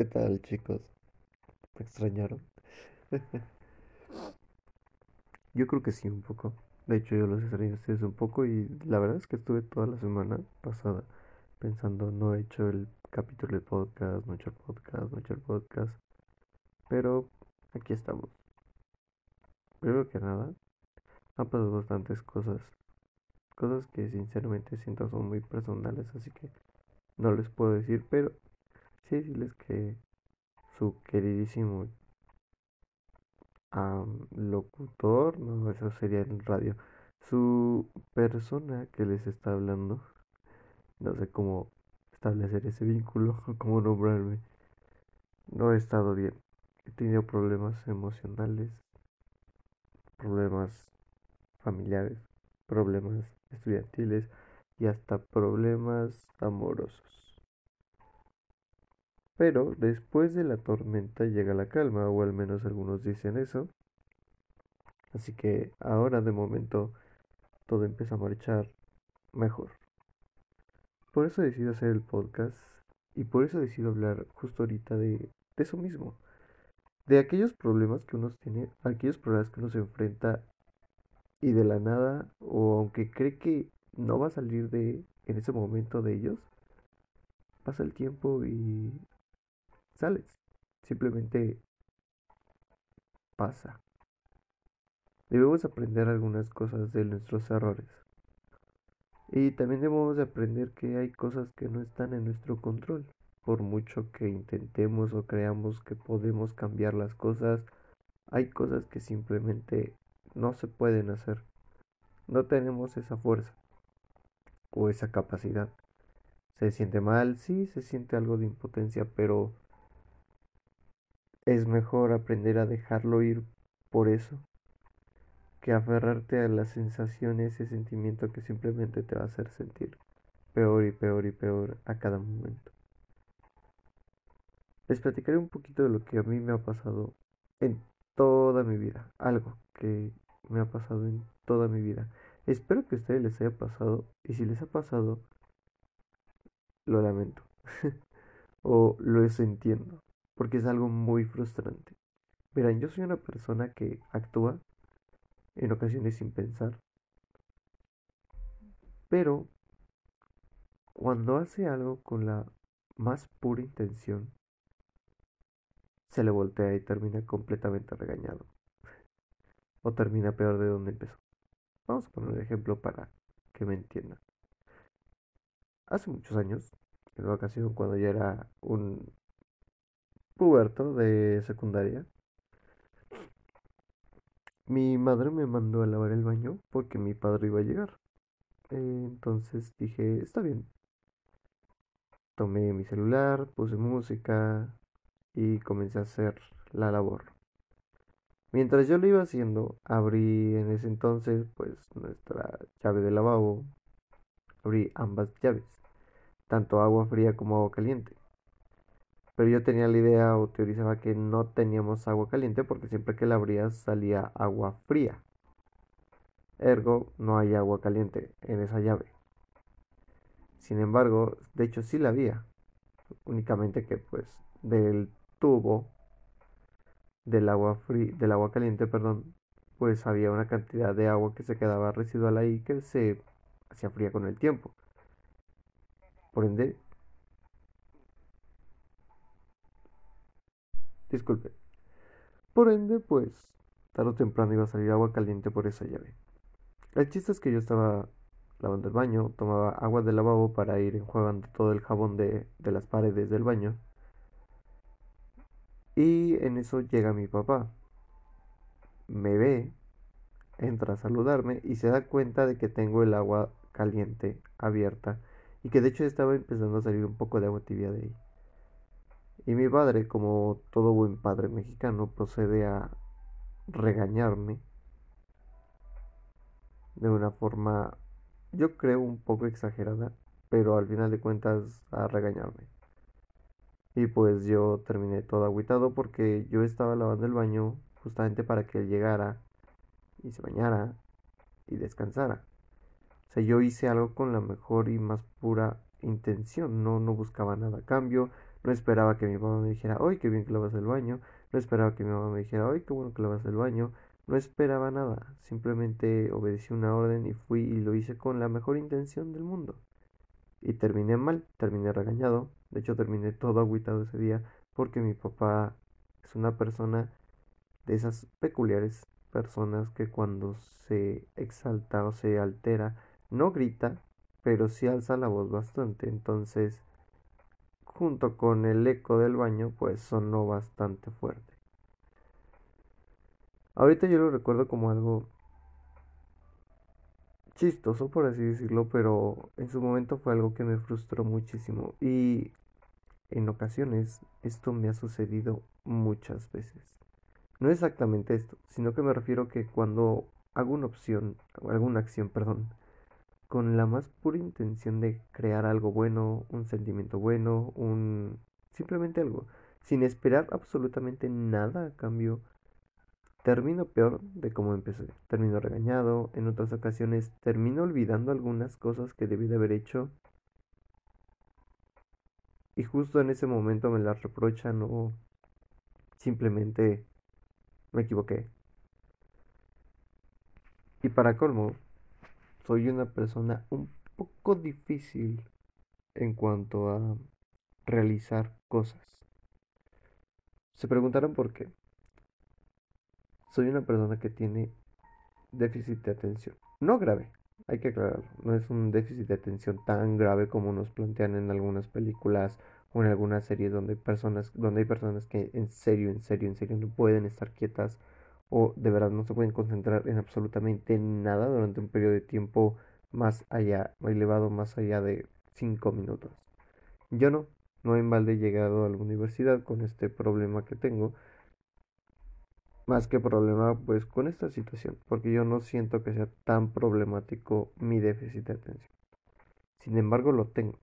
¿Qué tal, chicos? ¿Me extrañaron? Yo creo que sí, un poco. De hecho, yo los extrañé a ustedes un poco y la verdad es que estuve toda la semana pasada pensando, no he hecho el capítulo de podcast, no he hecho el podcast, no he hecho el podcast. Pero aquí estamos. Primero que nada, han pasado bastantes cosas. Cosas que sinceramente siento son muy personales, así que no les puedo decir, pero que su queridísimo locutor, no, eso sería en radio, su persona que les está hablando, no sé cómo establecer ese vínculo, cómo nombrarme, no he estado bien. He tenido problemas emocionales, problemas familiares, problemas estudiantiles y hasta problemas amorosos. Pero después de la tormenta llega la calma, o al menos algunos dicen eso. Así que ahora de momento todo empieza a marchar mejor. Por eso decido hacer el podcast y por eso decido hablar justo ahorita de, eso mismo. De aquellos problemas que uno tiene, aquellos problemas que uno se enfrenta y de la nada, o aunque cree que no va a salir de en ese momento de ellos, pasa el tiempo y sales. Simplemente pasa. Debemos aprender algunas cosas de nuestros errores. Y también debemos de aprender que hay cosas que no están en nuestro control. Por mucho que intentemos o creamos que podemos cambiar las cosas, hay cosas que simplemente no se pueden hacer. No tenemos esa fuerza o esa capacidad. Se siente mal, sí, se siente algo de impotencia, pero es mejor aprender a dejarlo ir por eso que aferrarte a la sensación, ese sentimiento que simplemente te va a hacer sentir peor y peor y peor a cada momento. Les platicaré un poquito de lo que a mí me ha pasado en toda mi vida, algo que me ha pasado en toda mi vida. Espero que a ustedes les haya pasado y si les ha pasado, lo lamento o lo entiendo porque es algo muy frustrante. Verán, yo soy una persona que actúa en ocasiones sin pensar, pero cuando hace algo con la más pura intención, se le voltea y termina completamente regañado. O termina peor de donde empezó. Vamos a poner un ejemplo para que me entiendan. Hace muchos años, en una ocasión cuando ya era un puberto de secundaria, mi madre me mandó a lavar el baño porque mi padre iba a llegar. entonces dije, está bien. Tomé mi celular, puse música y comencé a hacer la labor. Mientras yo lo iba haciendo, abrí en ese entonces pues nuestra llave de lavabo. Abrí ambas llaves, tanto agua fría como agua caliente. Pero yo tenía la idea o teorizaba que no teníamos agua caliente porque siempre que la abrías salía agua fría. Ergo, no hay agua caliente en esa llave. Sin embargo, de hecho sí la había. Únicamente que pues del tubo del agua del agua caliente, perdón, pues había una cantidad de agua que se quedaba residual ahí que se hacía fría con el tiempo. Por ende, Disculpe. Por ende, pues, tarde o temprano iba a salir agua caliente por esa llave. El chiste es que yo estaba lavando el baño, tomaba agua del lavabo para ir enjuagando todo el jabón de, de las paredes del baño. Y en eso llega mi papá. Me ve, entra a saludarme y se da cuenta de que tengo el agua caliente abierta y que de hecho estaba empezando a salir un poco de agua tibia de ahí. Y mi padre, como todo buen padre mexicano, procede a regañarme de una forma, yo creo, un poco exagerada, pero al final de cuentas a regañarme. Y pues yo terminé todo agüitado porque yo estaba lavando el baño justamente para que él llegara y se bañara y descansara. O sea, yo hice algo con la mejor y más pura intención, no, no buscaba nada a cambio, no esperaba que mi mamá me dijera, ¡ay, qué bien que lavas el baño! No esperaba que mi mamá me dijera, ¡ay, qué bueno que lavas el baño! No esperaba nada, simplemente obedecí una orden y fui y lo hice con la mejor intención del mundo. Y terminé mal, terminé regañado, de hecho terminé todo agüitado ese día porque mi papá es una persona de esas peculiares personas que cuando se exalta o se altera, no grita, pero sí alza la voz bastante. Entonces, junto con el eco del baño, pues sonó bastante fuerte. Ahorita yo lo recuerdo como algo chistoso, por así decirlo, pero en su momento fue algo que me frustró muchísimo. Y en ocasiones esto me ha sucedido muchas veces. No exactamente esto, sino que me refiero que cuando hago una opción, alguna acción, perdón, con la más pura intención de crear algo bueno, un sentimiento bueno, un simplemente algo, sin esperar absolutamente nada a cambio, termino peor de como empecé. Termino regañado, en otras ocasiones termino olvidando algunas cosas que debí de haber hecho y justo en ese momento me las reprochan o simplemente me equivoqué. Y para colmo, soy una persona un poco difícil en cuanto a realizar cosas. Se preguntarán por qué. Soy una persona que tiene déficit de atención. No grave, hay que aclararlo. No es un déficit de atención tan grave como nos plantean en algunas películas o en algunas series donde hay personas, donde hay personas que en serio, en serio, en serio no pueden estar quietas o de verdad no se pueden concentrar en absolutamente nada durante un periodo de tiempo más allá, elevado más allá de 5 minutos. Yo no, no en balde he llegado a la universidad con este problema que tengo, más que problema pues con esta situación, porque yo no siento que sea tan problemático mi déficit de atención. Sin embargo, lo tengo.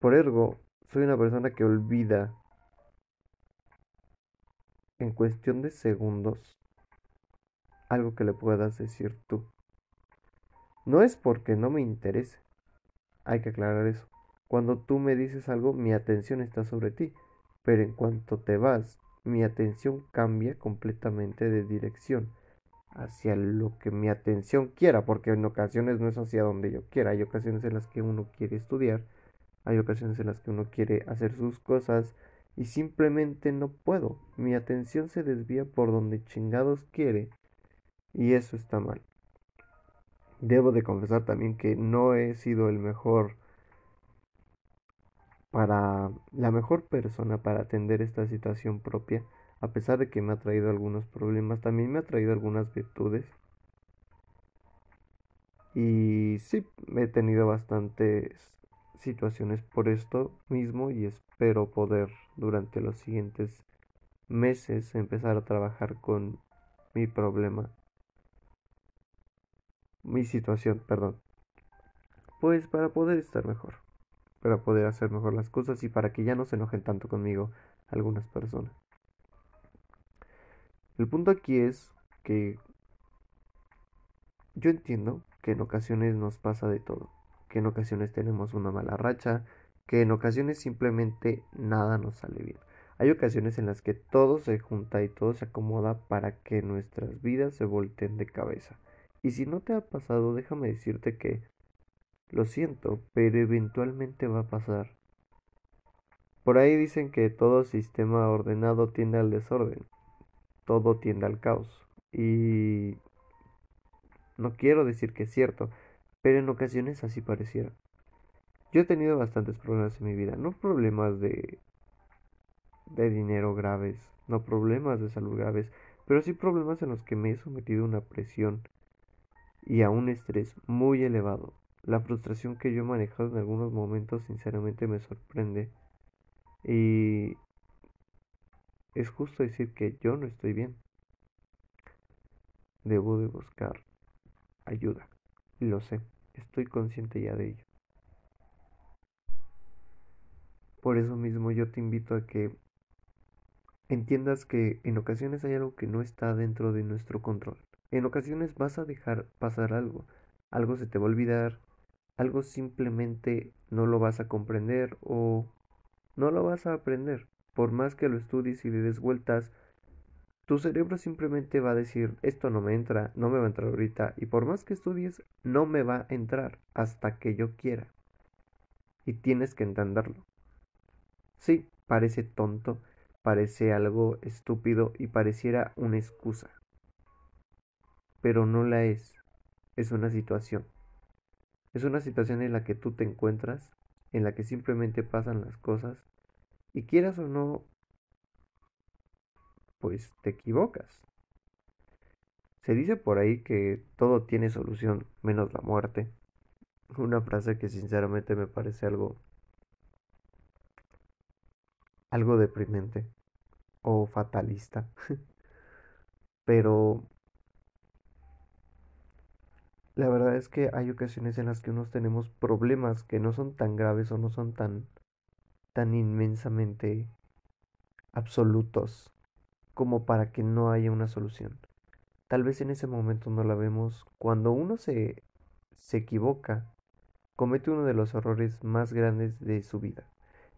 Por ergo, soy una persona que olvida en cuestión de segundos algo que le puedas decir tú. No es porque no me interese. Hay que aclarar eso. Cuando tú me dices algo, mi atención está sobre ti. Pero en cuanto te vas, mi atención cambia completamente de dirección hacia lo que mi atención quiera, porque en ocasiones no es hacia donde yo quiera. Hay ocasiones en las que uno quiere estudiar, hay ocasiones en las que uno quiere hacer sus cosas y simplemente no puedo. Mi atención se desvía por donde chingados quiere y eso está mal. Debo de confesar también que no he sido el mejor para la mejor persona para atender esta situación propia, a pesar de que me ha traído algunos problemas, también me ha traído algunas virtudes. Y sí, he tenido bastantes situaciones por esto mismo y espero poder durante los siguientes meses empezar a trabajar con mi problema, mi situación, perdón. Pues para poder estar mejor, para poder hacer mejor las cosas y para que ya no se enojen tanto conmigo algunas personas. El punto aquí es que yo entiendo que en ocasiones nos pasa de todo que en ocasiones tenemos una mala racha, que en ocasiones simplemente nada nos sale bien. Hay ocasiones en las que todo se junta y todo se acomoda para que nuestras vidas se volteen de cabeza. Y si no te ha pasado, déjame decirte que lo siento, pero eventualmente va a pasar. Por ahí dicen que todo sistema ordenado tiende al desorden, todo tiende al caos. Y no quiero decir que es cierto, pero en ocasiones así pareciera. Yo he tenido bastantes problemas en mi vida, no problemas de, de dinero graves, no problemas de salud graves, pero sí problemas en los que me he sometido a una presión y a un estrés muy elevado. La frustración que yo he manejado en algunos momentos sinceramente me sorprende y es justo decir que yo no estoy bien. Debo de buscar ayuda, lo sé. Estoy consciente ya de ello. Por eso mismo yo te invito a que entiendas que en ocasiones hay algo que no está dentro de nuestro control. En ocasiones vas a dejar pasar algo, algo se te va a olvidar, algo simplemente no lo vas a comprender o no lo vas a aprender. Por más que lo estudies y le des vueltas, tu cerebro simplemente va a decir, esto no me entra, no me va a entrar ahorita, y por más que estudies, no me va a entrar hasta que yo quiera. Y tienes que entenderlo. Sí, parece tonto, parece algo estúpido y pareciera una excusa. Pero no la es. Es una situación. Es una situación en la que tú te encuentras, en la que simplemente pasan las cosas, y quieras o no, pues te equivocas. Se dice por ahí que todo tiene solución menos la muerte. Una frase que sinceramente me parece algo algo deprimente o fatalista. Pero la verdad es que hay ocasiones en las que unos tenemos problemas que no son tan graves o no son tan, tan inmensamente absolutos como para que no haya una solución. Tal vez en ese momento no la vemos. Cuando uno se, se equivoca, comete uno de los errores más grandes de su vida.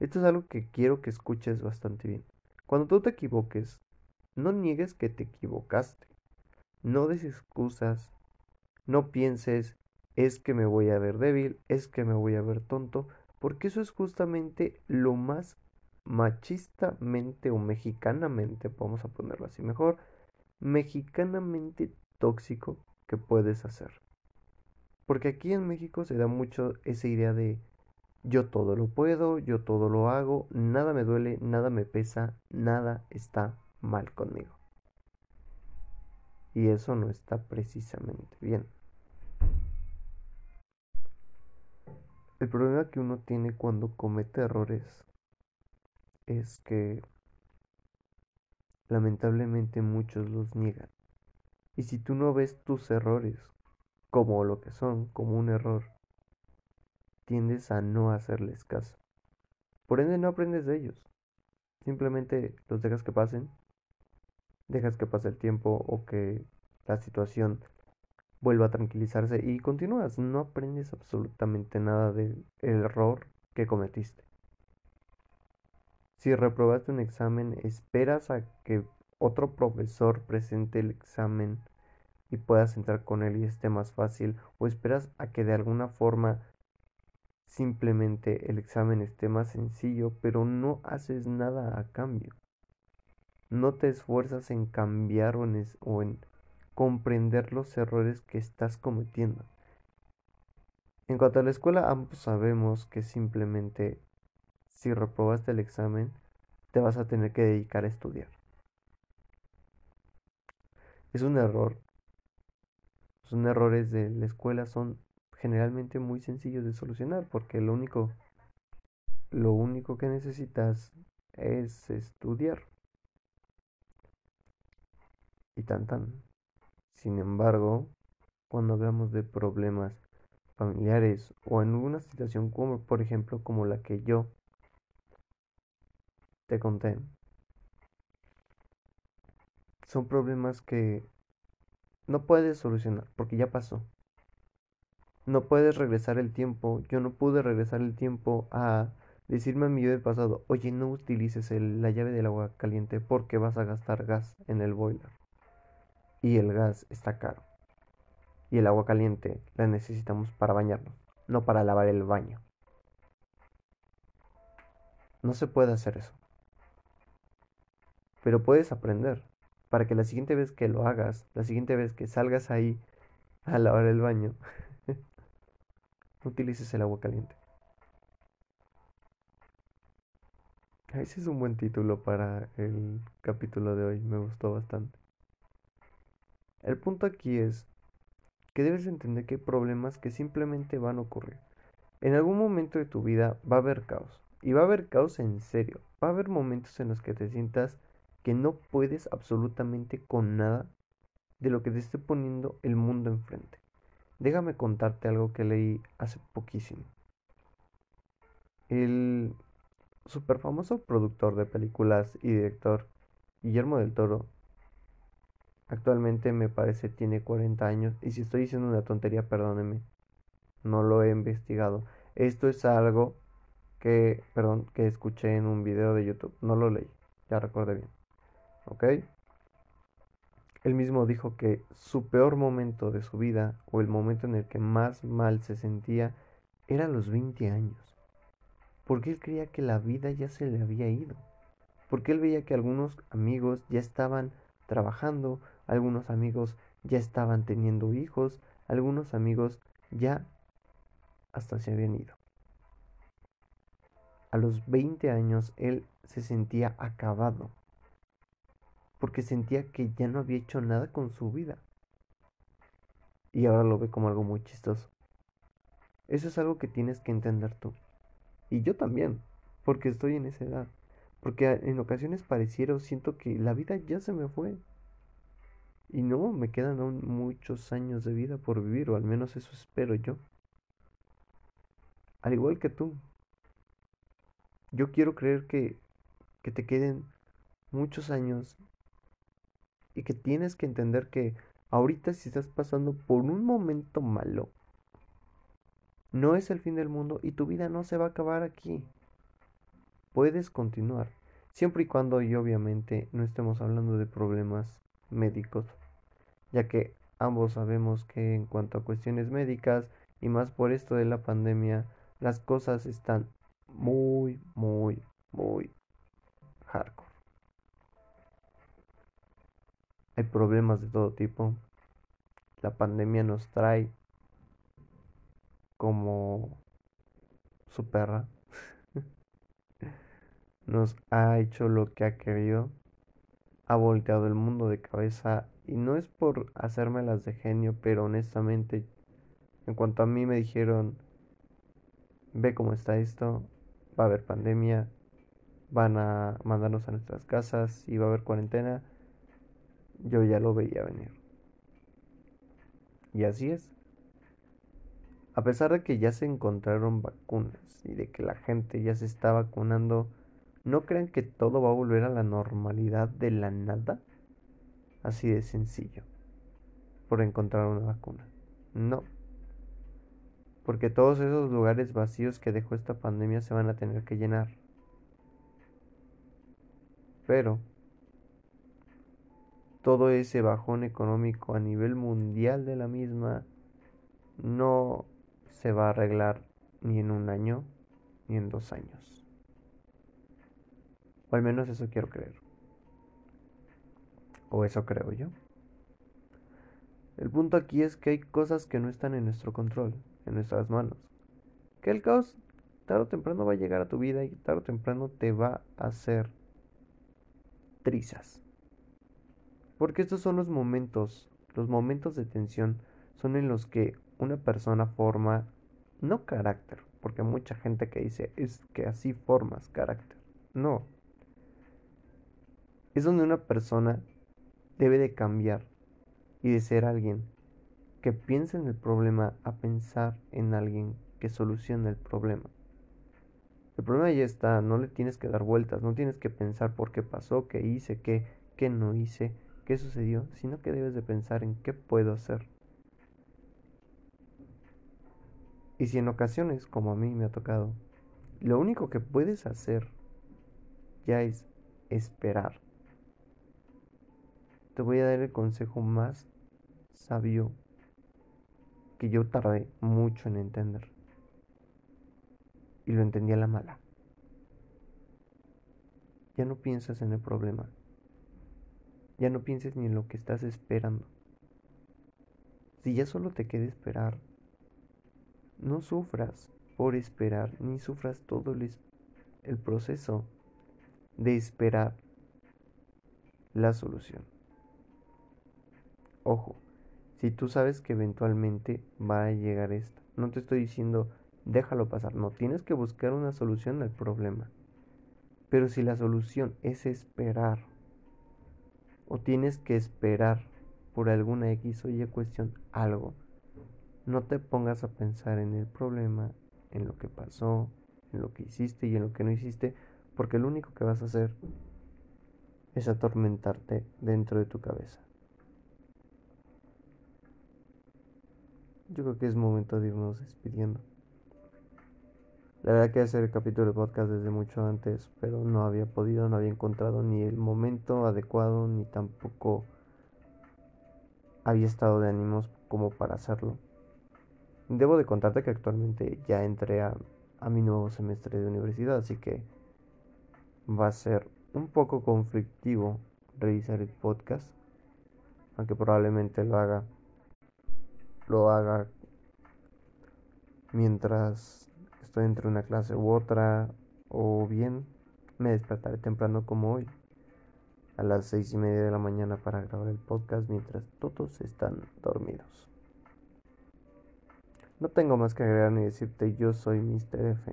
Esto es algo que quiero que escuches bastante bien. Cuando tú te equivoques, no niegues que te equivocaste. No des excusas, no pienses, es que me voy a ver débil, es que me voy a ver tonto, porque eso es justamente lo más machistamente o mexicanamente, vamos a ponerlo así mejor, mexicanamente tóxico que puedes hacer. Porque aquí en México se da mucho esa idea de yo todo lo puedo, yo todo lo hago, nada me duele, nada me pesa, nada está mal conmigo. Y eso no está precisamente bien. El problema que uno tiene cuando comete errores es que lamentablemente muchos los niegan. Y si tú no ves tus errores como lo que son, como un error, tiendes a no hacerles caso. Por ende no aprendes de ellos. Simplemente los dejas que pasen dejas que pase el tiempo o que la situación vuelva a tranquilizarse y continúas. No aprendes absolutamente nada del error que cometiste. Si reprobaste un examen, esperas a que otro profesor presente el examen y puedas entrar con él y esté más fácil o esperas a que de alguna forma simplemente el examen esté más sencillo, pero no haces nada a cambio no te esfuerzas en cambiar o en, comprender los errores que estás cometiendo. En cuanto a la escuela, ambos sabemos que simplemente si reprobaste el examen, te vas a tener que dedicar a estudiar. Es un error. Los errores de la escuela son generalmente muy sencillos de solucionar porque lo único lo único que necesitas es estudiar y tan tan. Sin embargo, cuando hablamos de problemas familiares o en una situación como por ejemplo como la que yo te conté, son problemas que no puedes solucionar porque ya pasó. No puedes regresar el tiempo. Yo no pude regresar el tiempo a decirme a mi yo del pasado, oye, no utilices la llave del agua caliente porque vas a gastar gas en el boiler y el gas está caro. Y el agua caliente la necesitamos para bañarnos, no para lavar el baño. No se puede hacer eso. Pero puedes aprender para que la siguiente vez que lo hagas, la siguiente vez que salgas ahí a lavar el baño, utilices el agua caliente. Ese es un buen título para el capítulo de hoy, me gustó bastante. El punto aquí es que debes entender que hay problemas que simplemente van a ocurrir. En algún momento de tu vida va a haber caos. Y va a haber caos en serio. Va a haber momentos en los que te sientas que no puedes absolutamente con nada de lo que te esté poniendo el mundo enfrente. Déjame contarte algo que leí hace poquísimo. El super famoso productor de películas y director Guillermo del Toro Actualmente me parece tiene 40 años y si estoy diciendo una tontería, perdóneme. No lo he investigado. Esto es algo que, perdón, que escuché en un video de YouTube. No lo leí, ya recuerdo bien. ¿Ok? Él mismo dijo que su peor momento de su vida o el momento en el que más mal se sentía era a los 20 años. Porque él creía que la vida ya se le había ido. Porque él veía que algunos amigos ya estaban trabajando, algunos amigos ya estaban teniendo hijos, algunos amigos ya hasta se habían ido. A los 20 años él se sentía acabado, porque sentía que ya no había hecho nada con su vida. Y ahora lo ve como algo muy chistoso. Eso es algo que tienes que entender tú. Y yo también, porque estoy en esa edad. Porque en ocasiones pareciera o siento que la vida ya se me fue. Y no, me quedan aún muchos años de vida por vivir, o al menos eso espero yo. Al igual que tú. Yo quiero creer que, que te queden muchos años y que tienes que entender que ahorita si estás pasando por un momento malo, no es el fin del mundo y tu vida no se va a acabar aquí puedes continuar, siempre y cuando y obviamente no estemos hablando de problemas médicos, ya que ambos sabemos que en cuanto a cuestiones médicas y más por esto de la pandemia, las cosas están muy, muy, muy hardcore. Hay problemas de todo tipo. La pandemia nos trae como su perra. Nos ha hecho lo que ha querido, ha volteado el mundo de cabeza. Y no es por hacérmelas de genio, pero honestamente, en cuanto a mí me dijeron, ve cómo está esto, va a haber pandemia, van a mandarnos a nuestras casas y va a haber cuarentena, yo ya lo veía venir. Y así es. A pesar de que ya se encontraron vacunas y de que la gente ya se está vacunando, no crean que todo va a volver a la normalidad de la nada. Así de sencillo. Por encontrar una vacuna. No. Porque todos esos lugares vacíos que dejó esta pandemia se van a tener que llenar. Pero todo ese bajón económico a nivel mundial de la misma no se va a arreglar ni en un año ni en dos años al menos eso quiero creer. O eso creo yo. El punto aquí es que hay cosas que no están en nuestro control, en nuestras manos. Que el caos tarde o temprano va a llegar a tu vida y tarde o temprano te va a hacer trizas. Porque estos son los momentos, los momentos de tensión son en los que una persona forma, no carácter, porque mucha gente que dice, es que así formas carácter. No, es donde una persona debe de cambiar y de ser alguien que piense en el problema a pensar en alguien que solucione el problema. El problema ya está, no le tienes que dar vueltas, no tienes que pensar por qué pasó, qué hice, qué, qué no hice, qué sucedió, sino que debes de pensar en qué puedo hacer. Y si en ocasiones, como a mí me ha tocado, lo único que puedes hacer ya es esperar te voy a dar el consejo más sabio que yo tardé mucho en entender. Y lo entendí a la mala. Ya no piensas en el problema. Ya no pienses ni en lo que estás esperando. Si ya solo te queda esperar, no sufras por esperar, ni sufras todo el, proceso de esperar la solución. Ojo, si tú sabes que eventualmente va a llegar esto, no te estoy diciendo déjalo pasar, no, tienes que buscar una solución al problema. Pero si la solución es esperar, o tienes que esperar por alguna X o Y cuestión algo, no te pongas a pensar en el problema, en lo que pasó, en lo que hiciste y en lo que no hiciste, porque lo único que vas a hacer es atormentarte dentro de tu cabeza. Yo creo que es momento de irnos despidiendo. La verdad que hacer el capítulo de podcast desde mucho antes, pero no había podido, no había encontrado ni el momento adecuado, ni tampoco había estado de ánimos como para hacerlo. Debo de contarte que actualmente ya entré a, a mi nuevo semestre de universidad, así que va a ser un poco conflictivo revisar el podcast, aunque probablemente lo haga lo haga mientras estoy entre una clase u otra o bien me despertaré temprano como hoy a las seis y media de la mañana para grabar el podcast mientras todos están dormidos. No tengo más que agregar ni decirte yo soy Mr. F.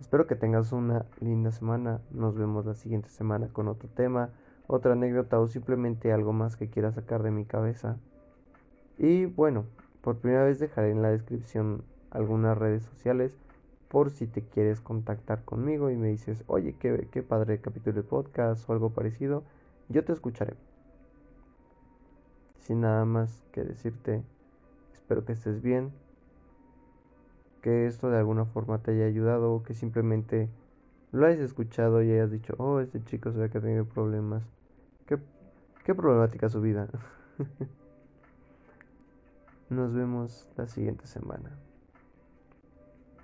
Espero que tengas una linda semana. Nos vemos la siguiente semana con otro tema, otra anécdota o simplemente algo más que quiera sacar de mi cabeza. Y bueno, por primera vez dejaré en la descripción algunas redes sociales por si te quieres contactar conmigo y me dices, oye, qué, padre capítulo de podcast o algo parecido, yo te escucharé. Sin nada más que decirte, espero que estés bien, que esto de alguna forma te haya ayudado o que simplemente lo hayas escuchado y hayas dicho, oh, este chico se ve que ha tenido problemas. ¿Qué, qué problemática su vida? Nos vemos la siguiente semana.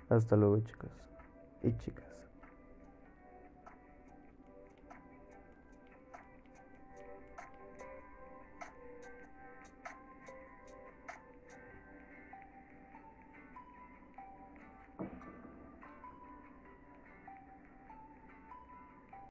Hasta luego chicos y chicas.